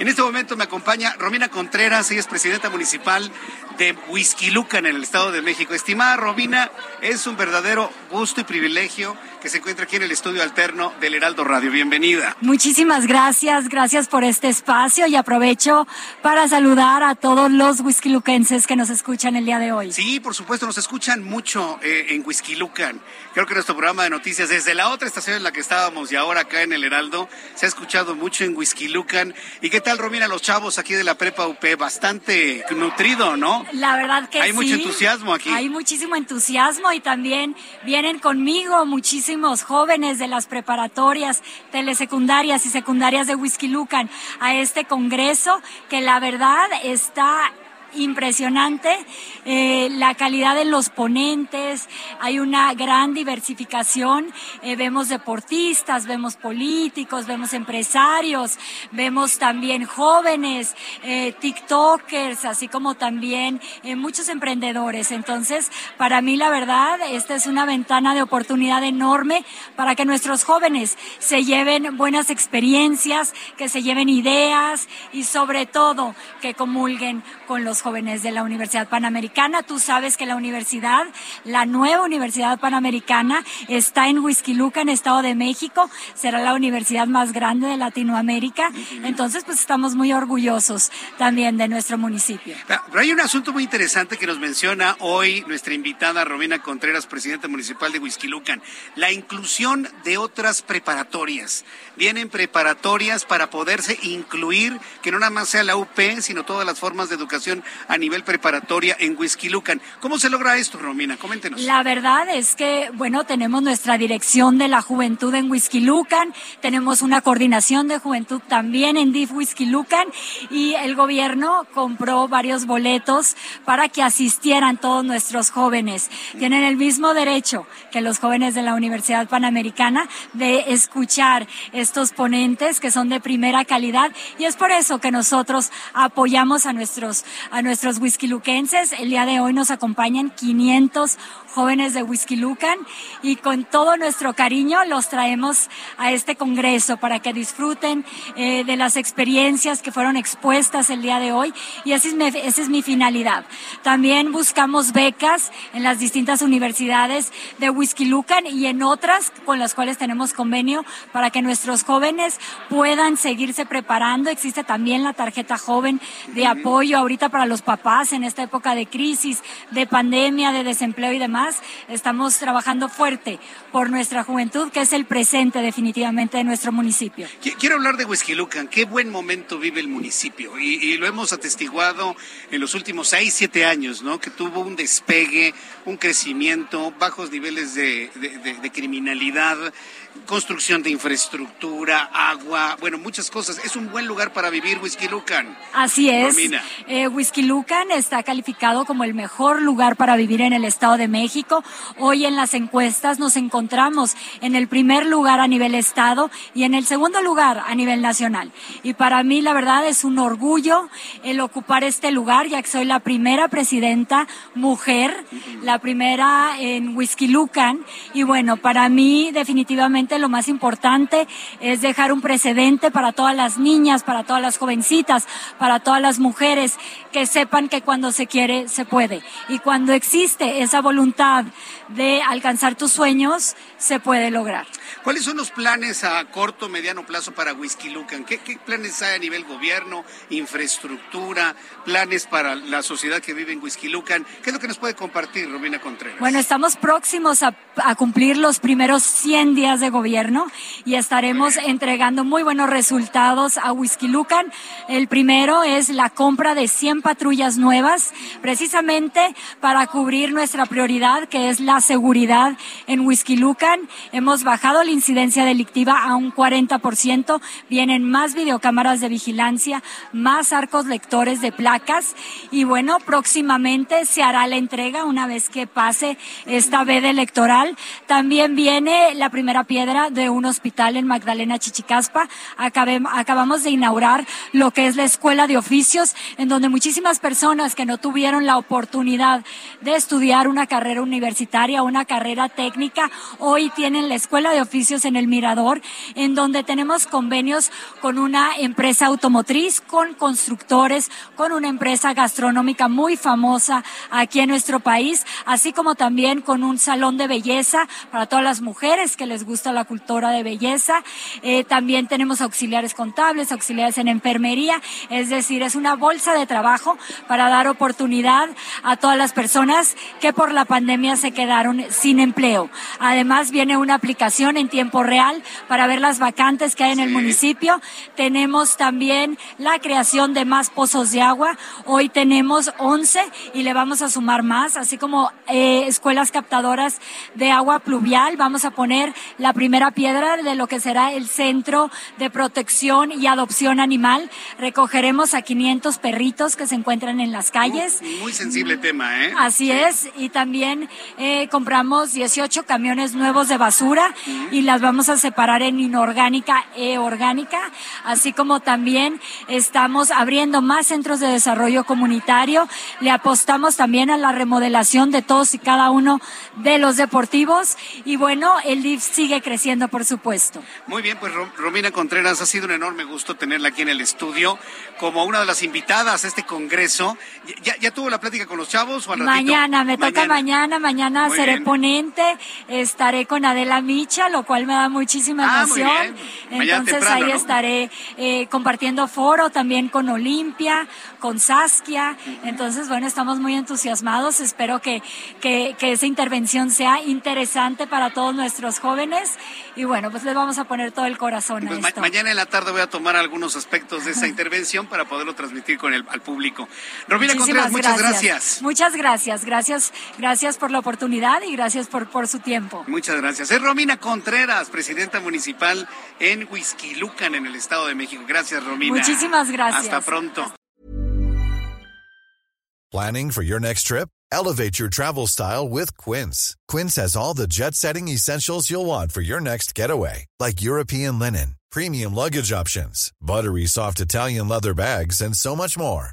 En este momento me acompaña Romina Contreras, ella es presidenta municipal de Huizquilucan en el Estado de México. Estimada Romina, es un verdadero gusto y privilegio que se encuentra aquí en el estudio alterno del Heraldo Radio. Bienvenida. Muchísimas gracias, gracias por este espacio y aprovecho para saludar a todos los whiskyluquenses que nos escuchan el día de hoy. Sí, por supuesto, nos escuchan mucho eh, en Huizquilucan. Creo que nuestro programa de noticias desde la otra estación en la que estábamos y ahora acá en el Heraldo se ha escuchado mucho en Huizquilucan. ¿Y qué tal, Romina, los chavos aquí de la Prepa UP? Bastante nutrido, ¿no? La verdad que Hay sí. mucho entusiasmo aquí. Hay muchísimo entusiasmo y también vienen conmigo muchísimos jóvenes de las preparatorias, telesecundarias y secundarias de Whisky Lucan a este congreso que la verdad está impresionante eh, la calidad de los ponentes, hay una gran diversificación, eh, vemos deportistas, vemos políticos, vemos empresarios, vemos también jóvenes, eh, TikTokers, así como también muchos emprendedores. Entonces, para mí la verdad, esta es una ventana de oportunidad enorme para que nuestros jóvenes se lleven buenas experiencias, que se lleven ideas y sobre todo que comulguen con los jóvenes de la Universidad Panamericana. Tú sabes que la universidad, la nueva Universidad Panamericana, está en Huizquiluca, en Estado de México. Será la universidad más grande de Latinoamérica. Entonces, pues estamos muy orgullosos también de nuestro municipio. Pero hay un asunto muy interesante que nos menciona hoy nuestra invitada Romina Contreras, presidenta municipal de Huizquilucan, la inclusión de otras preparatorias. Vienen preparatorias para poderse incluir, que no nada más sea la UP, sino todas las formas de educación a nivel preparatoria en Huizquilucan. ¿Cómo se logra esto, Romina? Coméntenos. La verdad es que, bueno, tenemos nuestra dirección de la juventud en Huizquilucan, tenemos una coordinación de juventud también en DIF Huizquilucan y el gobierno compró varios boletos para que asistieran todos nuestros jóvenes. Tienen el mismo derecho que los jóvenes de la Universidad Panamericana de escuchar estos ponentes que son de primera calidad y es por eso que nosotros apoyamos a nuestros nuestros whiskyluquenses. El día de hoy nos acompañan 500 jóvenes de Whiskylucan y con todo nuestro cariño los traemos a este congreso para que disfruten eh, de las experiencias que fueron expuestas el día de hoy y esa es, mi, esa es mi finalidad. También buscamos becas en las distintas universidades de Whiskylucan y en otras con las cuales tenemos convenio para que nuestros jóvenes puedan seguirse preparando. Existe también la tarjeta joven de apoyo ahorita para los papás en esta época de crisis, de pandemia, de desempleo y demás estamos trabajando fuerte por nuestra juventud, que es el presente definitivamente de nuestro municipio. Quiero hablar de Huizquilucan. Qué buen momento vive el municipio y, y, lo hemos atestiguado en los últimos seis, siete años, ¿no? Que tuvo un despegue, un crecimiento, bajos niveles de, de, de, de criminalidad construcción de infraestructura, agua, bueno, muchas cosas. Es un buen lugar para vivir Huizquilucan. Así es. Eh, Huizquilucan está calificado como el mejor lugar para vivir en el Estado de México. Hoy en las encuestas nos encontramos en el primer lugar a nivel Estado y en el segundo lugar a nivel nacional. Y para mí, la verdad, es un orgullo el ocupar este lugar, ya que soy la primera presidenta mujer, la primera en Huizquilucan. Y bueno, para mí, definitivamente, lo más importante es dejar un precedente para todas las niñas, para todas las jovencitas, para todas las mujeres que sepan que cuando se quiere se puede y cuando existe esa voluntad de alcanzar tus sueños se puede lograr. ¿Cuáles son los planes a corto, mediano plazo para Huizquilucan? ¿Qué, ¿Qué, planes hay a nivel gobierno, infraestructura, planes para la sociedad que vive en Huizquilucan? ¿Qué es lo que nos puede compartir, Romina Contreras? Bueno, estamos próximos a, a cumplir los primeros 100 días de gobierno y estaremos entregando muy buenos resultados a Huizquilucan. El primero es la compra de 100 patrullas nuevas, precisamente para cubrir nuestra prioridad, que es la seguridad en Huizquilucan. Hemos bajado la incidencia delictiva a un 40%, vienen más videocámaras de vigilancia, más arcos lectores de placas y bueno, próximamente se hará la entrega una vez que pase esta veda electoral. También viene la primera piedra de un hospital en Magdalena Chichicaspa. acabamos de inaugurar lo que es la escuela de oficios, en donde muchísimas personas que no tuvieron la oportunidad de estudiar una carrera universitaria, una carrera técnica, hoy tienen la escuela de oficios en el Mirador, en donde tenemos convenios con una empresa automotriz, con constructores, con una empresa gastronómica muy famosa aquí en nuestro país, así como también con un salón de belleza para todas las mujeres que les gusta la cultura de belleza. Eh, también tenemos auxiliares contables, auxiliares en enfermería, es decir, es una bolsa de trabajo para dar oportunidad a todas las personas que por la pandemia se quedaron sin empleo. Además, viene una aplicación en tiempo real para ver las vacantes que hay en el municipio. Tenemos también la creación de más pozos de agua. Hoy tenemos 11 y le vamos a sumar más, así como eh, escuelas captadoras de agua pluvial. Vamos a poner la primera piedra de lo que será el centro de protección y adopción animal. Recogeremos a 500 perritos que se encuentran en las calles. Muy, sensible tema, ¿eh? Así es. Y también eh, compramos 18 camiones nuevos de basura y las vamos a separar en inorgánica e orgánica, así como también estamos abriendo más centros de desarrollo comunitario. Le apostamos también a la remodelación de todos y cada uno de los deportivos y bueno, el DIF sigue creciendo, por supuesto. Muy bien, pues Romina Contreras, ha sido un enorme gusto tenerla aquí en el estudio como una de las invitadas a este congreso. ¿Ya, tuvo la plática con los chavos o al Mañana, me toca mañana, mañana seré ponente, estaré con Adela Micha, lo cual me da muchísima ah, emoción. Entonces ahí estaré eh, compartiendo foro también con Olimpia, con Saskia. Entonces, bueno, estamos muy entusiasmados. Espero que, que, esa intervención sea interesante para todos nuestros jóvenes. Y bueno, pues les vamos a poner todo el corazón a pues esto. mañana en la tarde voy a tomar algunos aspectos de esa intervención para poderlo transmitir con el al público. Romina Contreras, muchas gracias. Muchas gracias. Gracias, gracias por la oportunidad y gracias por, por su tiempo. Muchas gracias. Es Romina Contreras, presidenta municipal en Huizquilucan, en el Estado de México. Gracias, Romina. Muchísimas gracias. Hasta pronto. Planning for your next trip? Elevate your travel style with Quince. Quince has all the jet-setting essentials you'll want for your next getaway, like European linen, premium luggage options, buttery soft Italian leather bags, and so much more.